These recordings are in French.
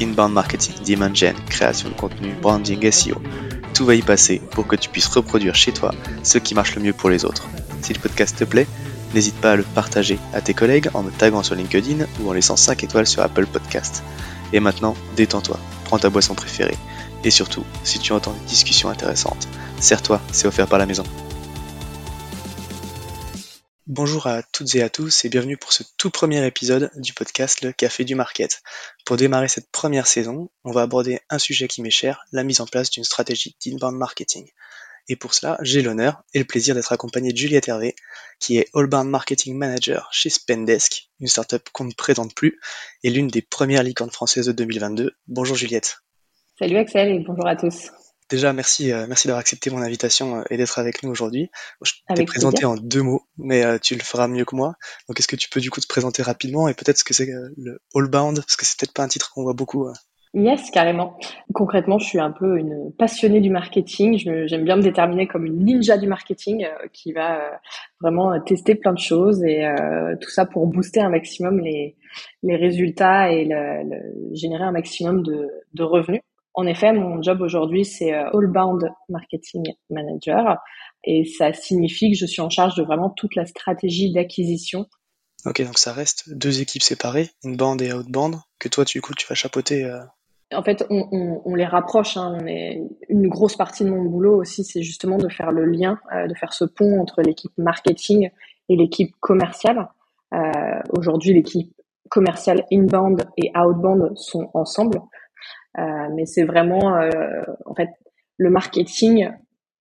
Inbound marketing, demand gen, création de contenu, branding, SEO. Tout va y passer pour que tu puisses reproduire chez toi ce qui marche le mieux pour les autres. Si le podcast te plaît, n'hésite pas à le partager à tes collègues en me taguant sur LinkedIn ou en laissant 5 étoiles sur Apple Podcast. Et maintenant, détends-toi, prends ta boisson préférée. Et surtout, si tu entends une discussion intéressante, serre-toi, c'est offert par la maison. Bonjour à toutes et à tous et bienvenue pour ce tout premier épisode du podcast Le Café du Market. Pour démarrer cette première saison, on va aborder un sujet qui m'est cher, la mise en place d'une stratégie d'inbound marketing. Et pour cela, j'ai l'honneur et le plaisir d'être accompagné de Juliette Hervé, qui est Allbound Marketing Manager chez Spendesk, une startup qu'on ne présente plus et l'une des premières licornes françaises de 2022. Bonjour Juliette. Salut Axel et bonjour à tous. Déjà, merci, euh, merci d'avoir accepté mon invitation euh, et d'être avec nous aujourd'hui. Je t'ai présenté en deux mots, mais euh, tu le feras mieux que moi. Donc, est-ce que tu peux du coup te présenter rapidement et peut-être ce que c'est le Allbound, parce que c'est peut-être pas un titre qu'on voit beaucoup. Yes, carrément. Concrètement, je suis un peu une passionnée du marketing. J'aime bien me déterminer comme une ninja du marketing qui va vraiment tester plein de choses et tout ça pour booster un maximum les, les résultats et le, générer un maximum de, de revenus. En effet, mon job aujourd'hui, c'est euh, All-Bound Marketing Manager et ça signifie que je suis en charge de vraiment toute la stratégie d'acquisition. Ok, donc ça reste deux équipes séparées, une bande et outbound, que toi, du coup, tu vas chapeauter. Euh. En fait, on, les rapproche. Hein. une grosse partie de mon boulot aussi, c'est justement de faire le lien, euh, de faire ce pont entre l'équipe marketing et l'équipe commerciale. aujourd'hui, l'équipe commerciale inbound et outbound sont ensemble. Euh, mais c'est vraiment, euh, en fait, le marketing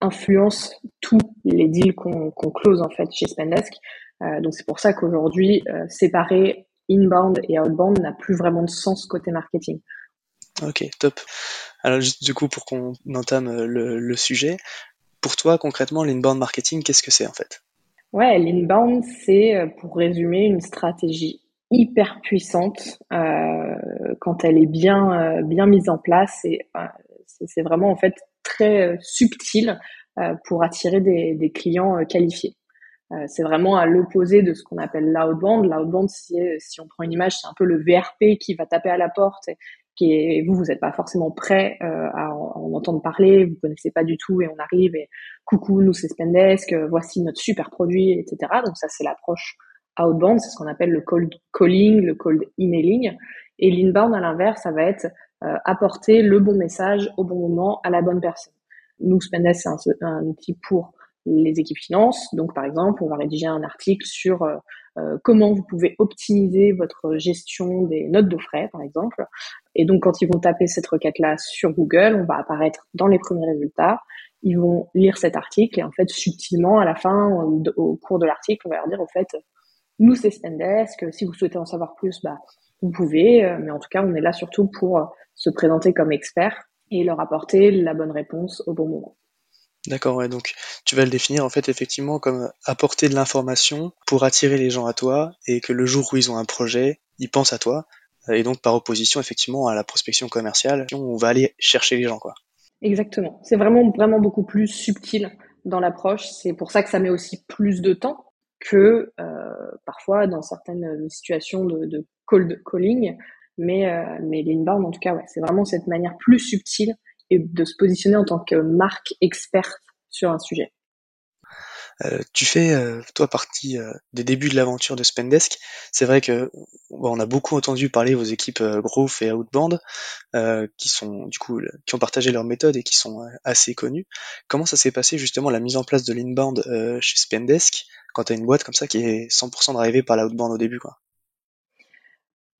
influence tous les deals qu'on close en fait chez Spendesk. Euh, donc c'est pour ça qu'aujourd'hui, séparer inbound et outbound n'a plus vraiment de sens côté marketing. Ok, top. Alors juste du coup pour qu'on entame le, le, sujet, pour toi concrètement l'inbound marketing, qu'est-ce que c'est en fait? Ouais, l'inbound c'est pour résumer une stratégie hyper puissante euh, quand elle est bien euh, bien mise en place et euh, c'est vraiment en fait très subtil pour attirer des, clients qualifiés. c'est vraiment à l'opposé de ce qu'on appelle l'outbound. L'outbound, si, si on prend une image, c'est un peu le VRP qui va taper à la porte, qui est, vous, vous n'êtes pas forcément prêt à, en, entendre parler, vous connaissez pas du tout, et on arrive et coucou, nous c'est Spendesk, voici notre super produit, etc. Donc ça, c'est l'approche outbound, c'est ce qu'on appelle le cold calling, le cold emailing. Et l'inbound, à l'inverse, ça va être euh, apporter le bon message au bon moment à la bonne personne. Nous, Spendesk, c'est un, outil pour les équipes finances. Donc, par exemple, on va rédiger un article sur euh, euh, comment vous pouvez optimiser votre gestion des notes de frais, par exemple. Et donc, quand ils vont taper cette requête-là sur Google, on va apparaître dans les premiers résultats. Ils vont lire cet article et en fait, subtilement, à la fin, au cours de l'article, on va leur dire, au fait, nous, c'est Spendesk. Si vous souhaitez en savoir plus, bah, vous pouvez. Euh, mais en tout cas, on est là surtout pour euh, se présenter comme expert et leur apporter la bonne réponse au bon moment. D'accord, ouais, donc tu vas le définir en fait effectivement comme apporter de l'information pour attirer les gens à toi et que le jour où ils ont un projet, ils pensent à toi et donc par opposition effectivement à la prospection commerciale, on va aller chercher les gens quoi. Exactement, c'est vraiment vraiment beaucoup plus subtil dans l'approche, c'est pour ça que ça met aussi plus de temps que euh, parfois dans certaines situations de, de cold calling, mais, euh, mais l'inbound, en tout cas, ouais, c'est vraiment cette manière plus subtile et de se positionner en tant que marque experte sur un sujet. Euh, tu fais euh, toi partie euh, des débuts de l'aventure de Spendesk. C'est vrai que bon, on a beaucoup entendu parler vos équipes Growth et Outbound, qui sont du coup qui ont partagé leurs méthodes et qui sont assez connues. Comment ça s'est passé justement la mise en place de l'inbound chez Spendesk quand tu as une boîte comme ça qui est 100% drivée par l'outbound au début quoi?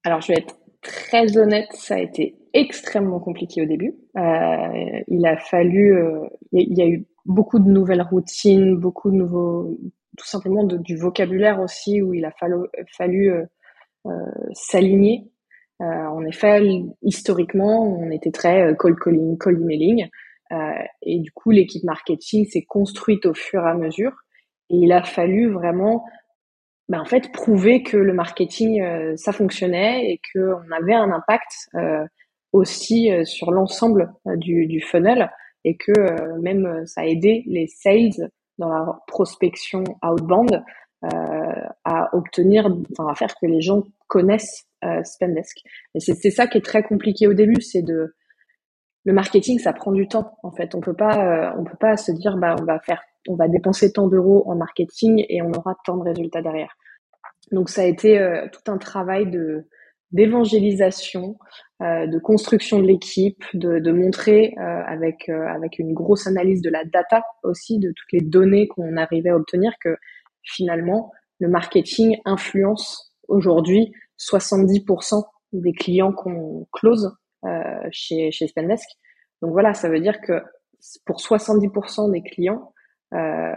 Alors je vais être très honnête, ça a été extrêmement compliqué au début. Euh, il a fallu, euh, il y, a eu beaucoup de nouvelles routines, beaucoup de nouveaux, tout simplement du vocabulaire aussi où il a fallu, euh, euh s'aligner. Euh, en effet, historiquement, on était très cold calling, cold emailing. et du coup, l'équipe marketing s'est construite au fur et à mesure. Et il a fallu vraiment, ben, en fait, prouver que le marketing, ça fonctionnait et qu'on avait un impact aussi sur l'ensemble du, du funnel et que même ça a aidé les sales dans la prospection outbound euh, à obtenir, enfin à faire que les gens connaissent euh, Spendesk. Et c'est ça qui est très compliqué au début, c'est de le marketing, ça prend du temps. En fait, on peut pas, euh, on peut pas se dire, bah, on va faire, on va dépenser tant d'euros en marketing et on aura tant de résultats derrière. Donc, ça a été tout un travail de d'évangélisation, euh, de construction de l'équipe, de, de, montrer euh, avec avec une grosse analyse de la data aussi, de toutes les données qu'on arrivait à obtenir que finalement, le marketing influence aujourd'hui 70% des clients qu'on close euh, chez, chez Spendesk. Donc voilà, ça veut dire que pour 70% des clients, euh,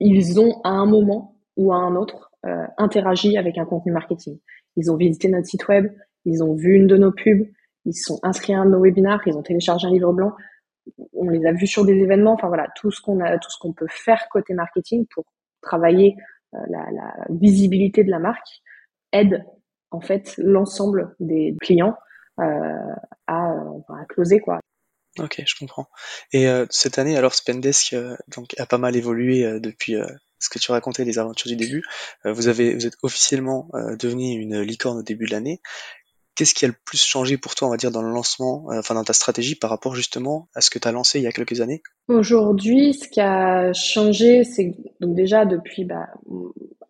ils ont à un moment ou à un autre euh, interagi avec un contenu marketing. Ils ont visité notre site web, ils ont vu une de nos pubs, ils sont inscrits à un de nos webinars, ils ont téléchargé un livre blanc, on les a vus sur des événements. Enfin voilà, tout ce qu'on a, tout ce qu'on peut faire côté marketing pour travailler euh, la, visibilité de la marque aide en fait l'ensemble des clients euh, à, à closer quoi. Ok, je comprends. Et euh, cette année, alors Spendesk euh, donc a pas mal évolué euh, depuis ce que tu racontais des aventures du début. vous avez, vous êtes officiellement devenu une licorne au début de l'année. Qu'est-ce qui a le plus changé pour toi, on va dire, dans le lancement, euh, enfin dans ta stratégie par rapport justement à ce que tu as lancé il y a quelques années? Aujourd'hui, ce qui a changé, c'est donc déjà depuis bah,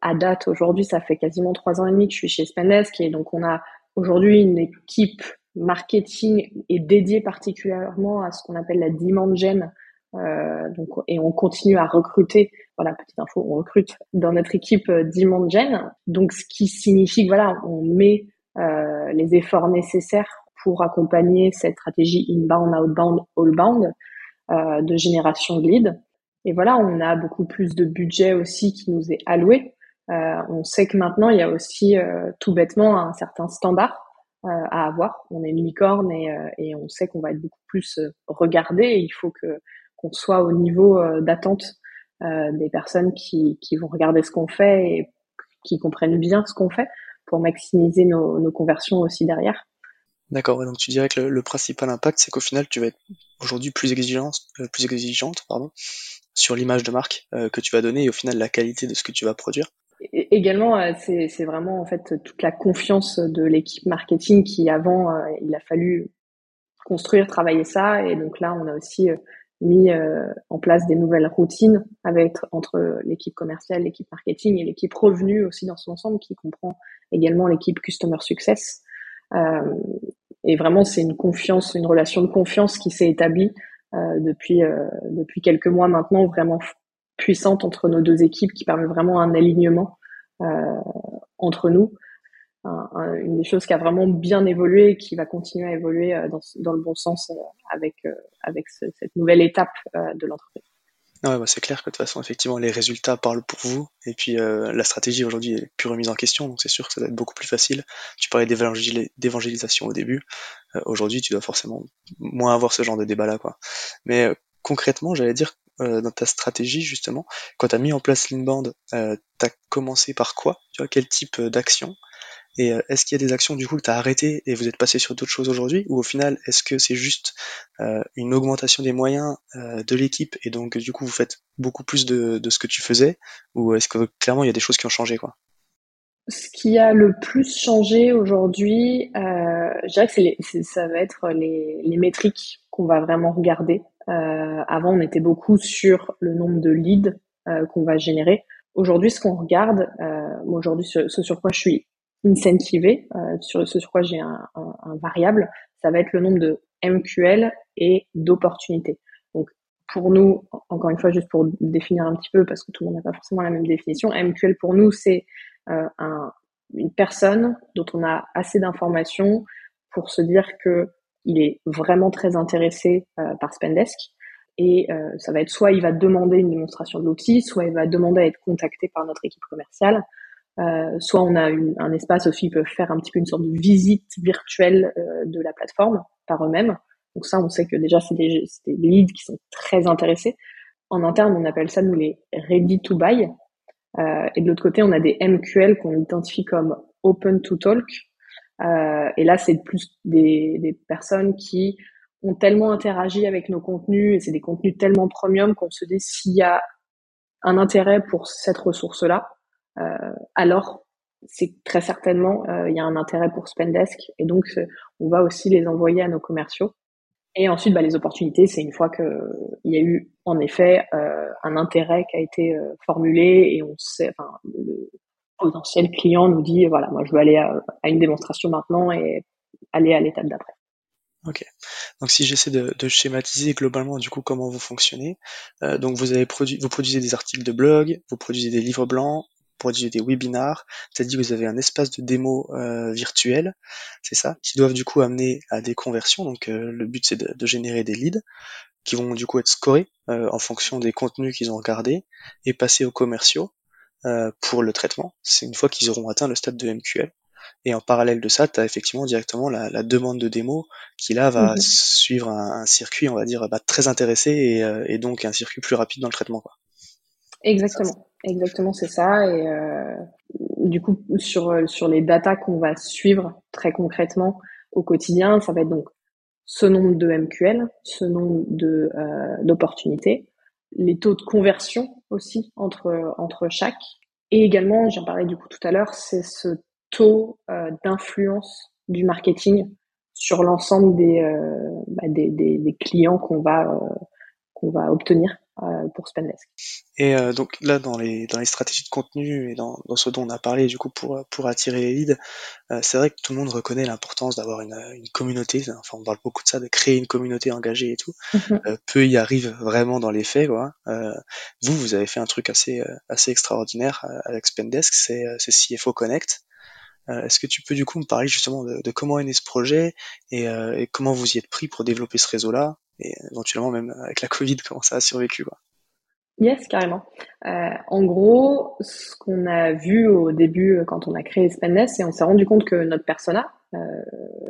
à date aujourd'hui, ça fait quasiment trois ans et demi que je suis chez Spendesk et donc on a aujourd'hui une équipe marketing et dédiée particulièrement à ce qu'on appelle la demand gen. Euh, donc, et on continue à recruter. Voilà, petite info, on recrute dans notre équipe euh, demand gen. Donc, ce qui signifie que voilà, on met les efforts nécessaires pour accompagner cette stratégie inbound, outbound, allbound euh, de génération de leads. Et voilà, on a beaucoup plus de budget aussi qui nous est alloué. Euh, on sait que maintenant, il y a aussi euh, tout bêtement un certain standard euh, à avoir. On est une licorne et, et on sait qu'on va être beaucoup plus regardé. Il faut que qu'on soit au niveau d'attente des personnes qui, qui vont regarder ce qu'on fait et qui comprennent bien ce qu'on fait pour maximiser nos, nos conversions aussi derrière. D'accord, donc tu dirais que le, principal impact, c'est qu'au final, tu vas être aujourd'hui plus exigeante, euh, plus exigeante pardon, sur l'image de marque euh, que tu vas donner et au final la qualité de ce que tu vas produire. également, euh, c'est vraiment en fait toute la confiance de l'équipe marketing qui avant, il a fallu construire, travailler ça, et donc là, on a aussi mis euh, en place des nouvelles routines avec entre l'équipe commerciale, l'équipe marketing et l'équipe revenu aussi dans son ensemble qui comprend également l'équipe customer success. Euh, et vraiment, c'est une confiance, une relation de confiance qui s'est établie euh, depuis depuis quelques mois maintenant, vraiment puissante entre nos deux équipes, qui permet vraiment un alignement entre nous une des choses qui a vraiment bien évolué et qui va continuer à évoluer euh, dans, le bon sens euh, avec, euh, cette nouvelle étape de l'entreprise. Ouais, bah c'est clair que de toute façon, effectivement, les résultats parlent pour vous. Et puis, la stratégie aujourd'hui est plus remise en question. Donc, c'est sûr que ça va être beaucoup plus facile. Tu parlais d'évangélisation au début. Aujourd'hui, tu dois forcément moins avoir ce genre de débat-là. Mais concrètement, j'allais dire, dans ta stratégie, justement, quand tu as mis en place l'Inbound, euh, tu as commencé par quoi? Tu vois, quel type d'action? Et euh, est-ce qu'il y a des actions du coup que tu as arrêtées et vous êtes passé sur d'autres choses aujourd'hui? Ou au final, est-ce que c'est juste euh, une augmentation des moyens euh, de l'équipe et donc du coup vous faites beaucoup plus de, ce que tu faisais? Ou est-ce que clairement il y a des choses qui ont changé quoi? Ce qui a le plus changé aujourd'hui, euh, je dirais que c'est ça va être les, les métriques qu'on va vraiment regarder. Euh, avant, on était beaucoup sur le nombre de leads euh, qu'on va générer. Aujourd'hui, ce qu'on regarde, euh, aujourd'hui, ce, ce, sur quoi je suis incentivé, euh, sur ce sur quoi j'ai un, un, un, variable, ça va être le nombre de MQL et d'opportunités. Donc pour nous, encore une fois, juste pour définir un petit peu, parce que tout le monde n'a pas forcément la même définition, MQL pour nous, c'est euh, un, une personne dont on a assez d'informations pour se dire que il est vraiment très intéressé euh, par Spendesk. Et euh, ça va être soit il va demander une démonstration de l'outil, soit il va demander à être contacté par notre équipe commerciale, euh, soit on a un espace aussi, ils peuvent faire un petit peu une sorte de visite virtuelle de la plateforme par eux-mêmes. Donc ça, on sait que déjà, c'est des, des leads qui sont très intéressés. En interne, on appelle ça, nous, les ready to buy. Et de l'autre côté, on a des MQL qu'on identifie comme open to talk. Euh, et là, c'est plus des, personnes qui ont tellement interagi avec nos contenus et c'est des contenus tellement premium qu'on se dit s'il y a un intérêt pour cette ressource-là, euh, alors c'est très certainement euh, il y a un intérêt pour Spendesk et donc on va aussi les envoyer à nos commerciaux. Et ensuite, bah, les opportunités, c'est une fois que il y a eu en effet un intérêt qui a été formulé et on sait, enfin, potentiel client nous dit voilà, moi je veux aller à, une démonstration maintenant et aller à l'étape d'après. Ok. Donc si j'essaie de, schématiser globalement du coup comment vous fonctionnez, euh, donc vous avez produit, vous produisez des articles de blog, vous produisez des livres blancs, vous produisez des webinars, c'est-à-dire vous avez un espace de démo euh, virtuel, c'est ça, qui doivent du coup amener à des conversions. Donc euh, le but c'est de, de, générer des leads qui vont du coup être scorés en fonction des contenus qu'ils ont regardés et passer aux commerciaux pour le traitement. C'est une fois qu'ils auront atteint le stade de MQL. Et en parallèle de ça, tu as effectivement directement la, la, demande de démo qui là va mmh. suivre un, un, circuit, on va dire, bah, très intéressé et, euh, et, donc un circuit plus rapide dans le traitement. Quoi. Exactement, exactement, c'est ça. Et euh, du coup, sur, sur les datas qu'on va suivre très concrètement au quotidien, ça va être donc ce nombre de MQL, ce nombre euh, d'opportunités, les taux de conversion aussi entre entre chaque, et également, j'en parlais du coup tout à l'heure, c'est ce taux euh, d'influence du marketing sur l'ensemble des, euh, bah, des, des, clients qu'on va, euh, qu'on va obtenir pour Spendesk. Et donc là, dans les, dans les stratégies de contenu et dans, dans ce dont on a parlé du coup pour, pour attirer les leads, c'est vrai que tout le monde reconnaît l'importance d'avoir une, une communauté. Enfin, on parle beaucoup de ça, de créer une communauté engagée et tout. Mm-hmm. peu y arrivent vraiment dans les faits. Quoi. vous, vous avez fait un truc assez, assez extraordinaire avec Spendesk, c'est CFO Connect. Euh, est-ce que tu peux du coup me parler justement de, de comment est né ce projet et, euh, et, comment vous y êtes pris pour développer ce réseau-là? Et éventuellement même avec la Covid comment ça a survécu. Yes, carrément. Euh, en gros, ce qu'on a vu au début euh, quand on a créé Spendesk, c'est on s'est rendu compte que notre persona, euh,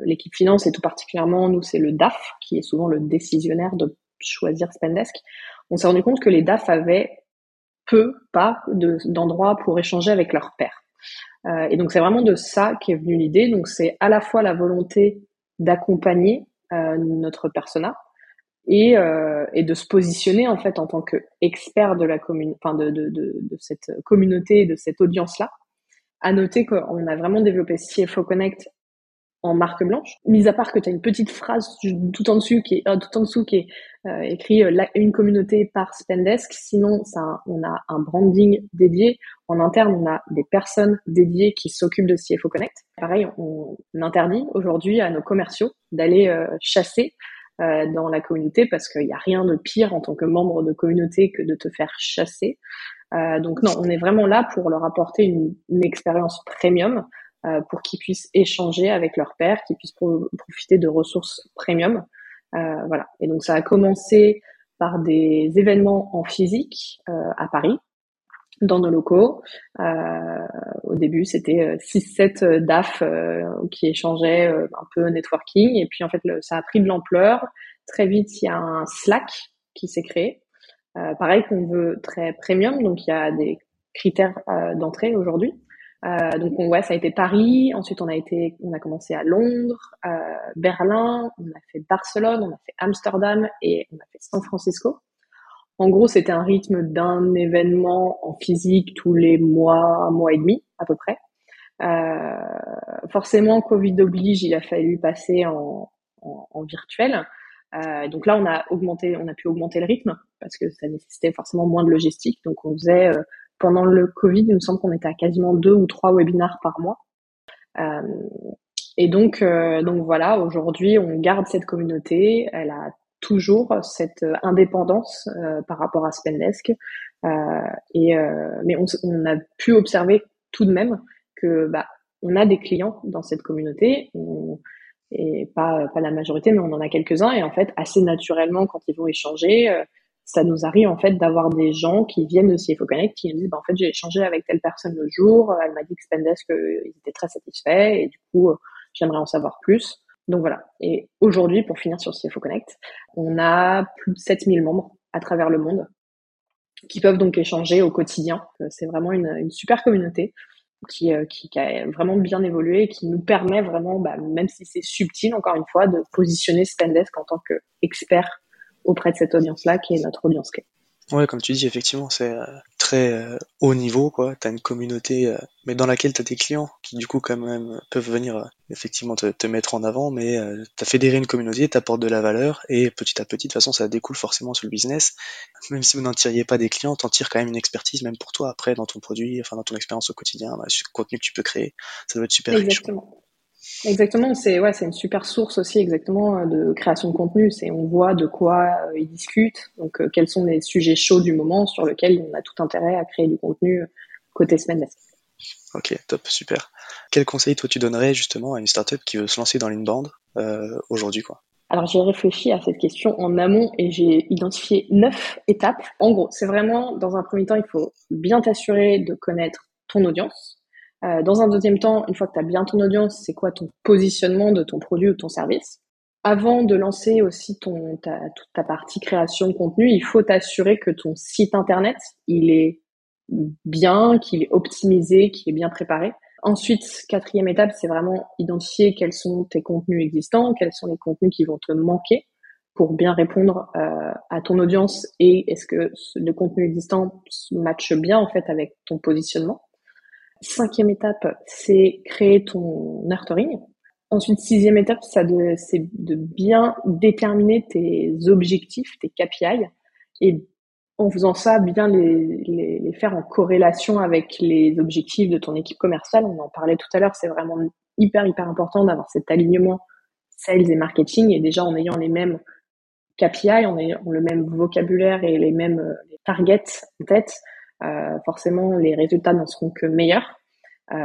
l'équipe finance et tout particulièrement nous, c'est le DAF qui est souvent le décisionnaire de choisir Spendesk. On s'est rendu compte que les DAF avaient peu, pas d'endroits pour échanger avec leurs pairs. Euh, et donc c'est vraiment de ça qu'est venue l'idée. Donc c'est à la fois la volonté d'accompagner euh, notre persona et, euh, et de se positionner en fait en tant qu'expert de la commune, enfin de, de, de, de, cette communauté, de cette audience là. À noter qu'on a vraiment développé CFO Connect en marque blanche, mis à part que tu as une petite phrase tout en dessous qui est euh, tout en dessous qui est euh, écrit euh, une communauté par Spendesk. Sinon, ça, on a un branding dédié. En interne, on a des personnes dédiées qui s'occupent de CFO Connect. Pareil, on interdit aujourd'hui à nos commerciaux d'aller euh, dans la communauté parce qu'il n'y a rien de pire en tant que membre de communauté que de te faire chasser. donc non, on est vraiment là pour leur apporter une, une expérience premium euh, pour qu'ils puissent échanger avec leur père, qu'ils puissent profiter de ressources premium. Euh, voilà. Et donc ça a commencé par des événements en physique euh, à Paris, dans nos locaux. Euh, au début, c'était 6-7 DAF qui échangeaient un peu networking. Et puis, en fait, le, ça a pris de l'ampleur. Très vite, il y a un Slack qui s'est créé. pareil qu'on veut très premium, donc il y a des critères d'entrée aujourd'hui. Euh, donc ouais, ça a été Paris. Ensuite, on a été, on a commencé à Londres, euh, Berlin, on a fait Barcelone, on a fait Amsterdam et on a fait San Francisco. En gros, c'était un rythme d'un événement en physique tous les mois, mois et demi à peu près. Euh, forcément, Covid oblige, il a fallu passer en, virtuel. Euh, donc là, on a augmenté, on a pu augmenter le rythme parce que ça nécessitait forcément moins de logistique. Donc on faisait euh, pendant le Covid, il me semble qu'on était à quasiment deux ou trois webinars par mois. Et donc, donc voilà, aujourd'hui, on garde cette communauté. Elle a toujours cette indépendance euh, par rapport à Spendesk. Euh, et mais on, a pu observer tout de même que bah, on a des clients dans cette communauté. Et pas, pas la majorité, mais on en a quelques-uns. Et en fait, assez naturellement, quand ils vont échanger, ça nous arrive en fait d'avoir des gens qui viennent de CFO Connect qui nous disent bah, en fait j'ai échangé avec telle personne le jour, elle m'a dit que Spendesk étaient très satisfaits et du coup j'aimerais en savoir plus. Donc voilà. Et aujourd'hui, pour finir sur CFO Connect, on a plus de 7000 membres à travers le monde qui peuvent donc échanger au quotidien. C'est vraiment une, super communauté qui, qui, qui, a vraiment bien évolué et qui nous permet vraiment, bah, même si c'est subtil, encore une fois, de positionner Spendesk en tant qu'expert auprès de cette audience-là, qui est notre audience clé. Ouais, comme tu dis, effectivement, c'est euh, très euh, haut niveau, quoi. T'as une communauté, euh, mais dans laquelle t'as des clients qui, du coup, quand même, peuvent venir effectivement te, mettre en avant, mais t'as fédéré une communauté, t'apportes de la valeur, et petit à petit, de toute façon, ça découle forcément sur le business. Même si vous n'en tiriez pas des clients, t'en tires quand même une expertise, même pour toi, après, dans ton produit, enfin, dans ton expérience au quotidien, bah, contenu que tu peux créer. Ça doit être super Exactement. riche. Exactement, c'est ouais, c'est une super source aussi exactement euh, de création de contenu. C'est on voit de quoi euh, ils discutent, donc euh, quels sont les sujets chauds du moment sur lesquels on a tout intérêt à créer du contenu côté semaine. Ok, top, super. Quel conseil toi tu donnerais justement à une startup qui veut se lancer dans l'inbound euh, aujourd'hui quoi? Alors j'ai réfléchi à cette question en amont et j'ai identifié neuf étapes. En gros, c'est vraiment dans un premier temps, il faut bien t'assurer de connaître ton audience, euh, dans un deuxième temps, une fois que tu as bien ton audience, c'est quoi ton positionnement de ton produit ou ton service? Avant de lancer aussi ton, ta, toute ta partie création de contenu, il faut t'assurer que ton site internet, il est bien, qu'il est optimisé, qu'il est bien préparé. Ensuite, quatrième étape, c'est vraiment identifier quels sont tes contenus existants, quels sont les contenus qui vont te manquer pour bien répondre euh, à ton audience et est-ce que le contenu existant matche bien en fait avec ton positionnement. Cinquième étape, c'est créer ton nurturing. Ensuite, sixième étape, c'est de bien déterminer tes objectifs, tes KPI, et en faisant ça, bien les, les, faire en corrélation avec les objectifs de ton équipe commerciale. On en parlait tout à l'heure, c'est vraiment hyper, hyper important d'avoir cet alignement sales et marketing, et déjà en ayant les mêmes KPI, en ayant le même vocabulaire et les mêmes les targets en tête, euh, forcément les résultats n'en seront que meilleurs. Euh,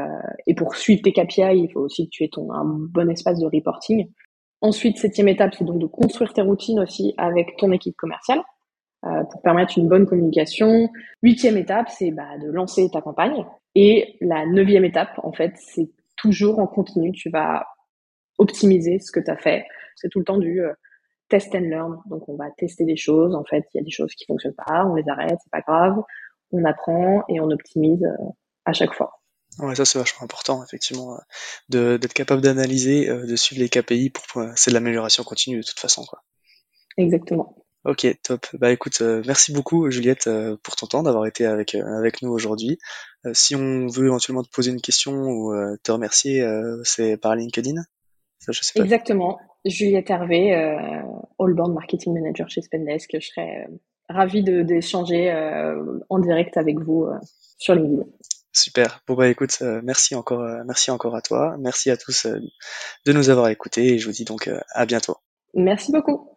et pour suivre tes KPI, il faut aussi que tu aies un bon espace de reporting. Ensuite, septième étape, c'est donc de construire tes routines aussi avec ton équipe commerciale euh, pour permettre une bonne communication. Huitième étape, c'est bah, de lancer ta campagne. Et la neuvième étape, en fait, c'est toujours en continu. Tu vas optimiser ce que tu as fait. C'est tout le temps du test and learn. Donc, on va tester des choses. En fait, il y a des choses qui fonctionnent pas, on les arrête, c'est pas grave on apprend et on optimise euh, à chaque fois. Ouais, ça c'est vachement important, effectivement, euh, d'être capable d'analyser, euh, de suivre les KPI pour, c'est de l'amélioration continue de toute façon, quoi. Exactement. Ok, top. Bah écoute, merci beaucoup Juliette pour ton temps d'avoir été avec avec nous aujourd'hui. si on veut éventuellement te poser une question ou te remercier, c'est par LinkedIn? Ça, je sais pas. Exactement. Juliette Hervé, Allbound Marketing Manager chez Spendesk. Je serais ravi d'échanger euh, en direct avec vous euh, sur LinkedIn. Super. Bon bah écoute, euh, merci encore, merci encore à toi, merci à tous de nous avoir écoutés et je vous dis donc à bientôt. Merci beaucoup.